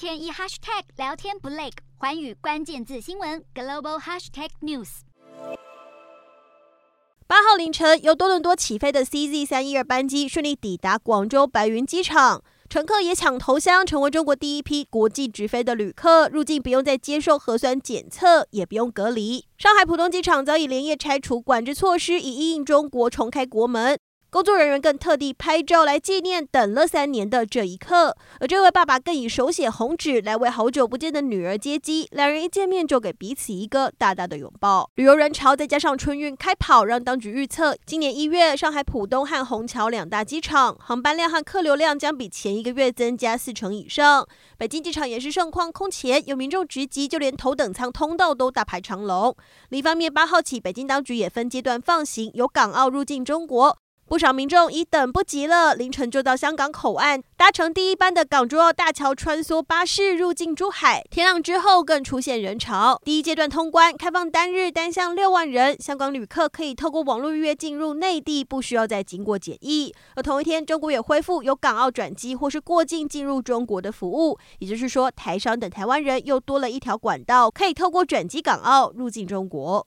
天一 hashtag 聊天不累，寰宇关键字新闻 global hashtag news。八号凌晨，由多伦多起飞的 CZ 三一二班机顺利抵达广州白云机场，乘客也抢头香，成为中国第一批国际直飞的旅客。入境不用再接受核酸检测，也不用隔离。上海浦东机场早已连夜拆除管制措施，以应中国重开国门。工作人员更特地拍照来纪念等了三年的这一刻，而这位爸爸更以手写红纸来为好久不见的女儿接机，两人一见面就给彼此一个大大的拥抱。旅游人潮再加上春运开跑，让当局预测今年一月上海浦东和虹桥两大机场航班量和客流量将比前一个月增加四成以上。北京机场也是盛况空前，有民众直击，就连头等舱通道都大排长龙。另一方面，八号起北京当局也分阶段放行由港澳入境中国。不少民众已等不及了，凌晨就到香港口岸搭乘第一班的港珠澳大桥穿梭巴士入境珠海。天亮之后更出现人潮。第一阶段通关开放单日单向六万人，香港旅客可以透过网络预约进入内地，不需要再经过检疫。而同一天，中国也恢复由港澳转机或是过境进入中国的服务，也就是说，台商等台湾人又多了一条管道，可以透过转机港澳入境中国。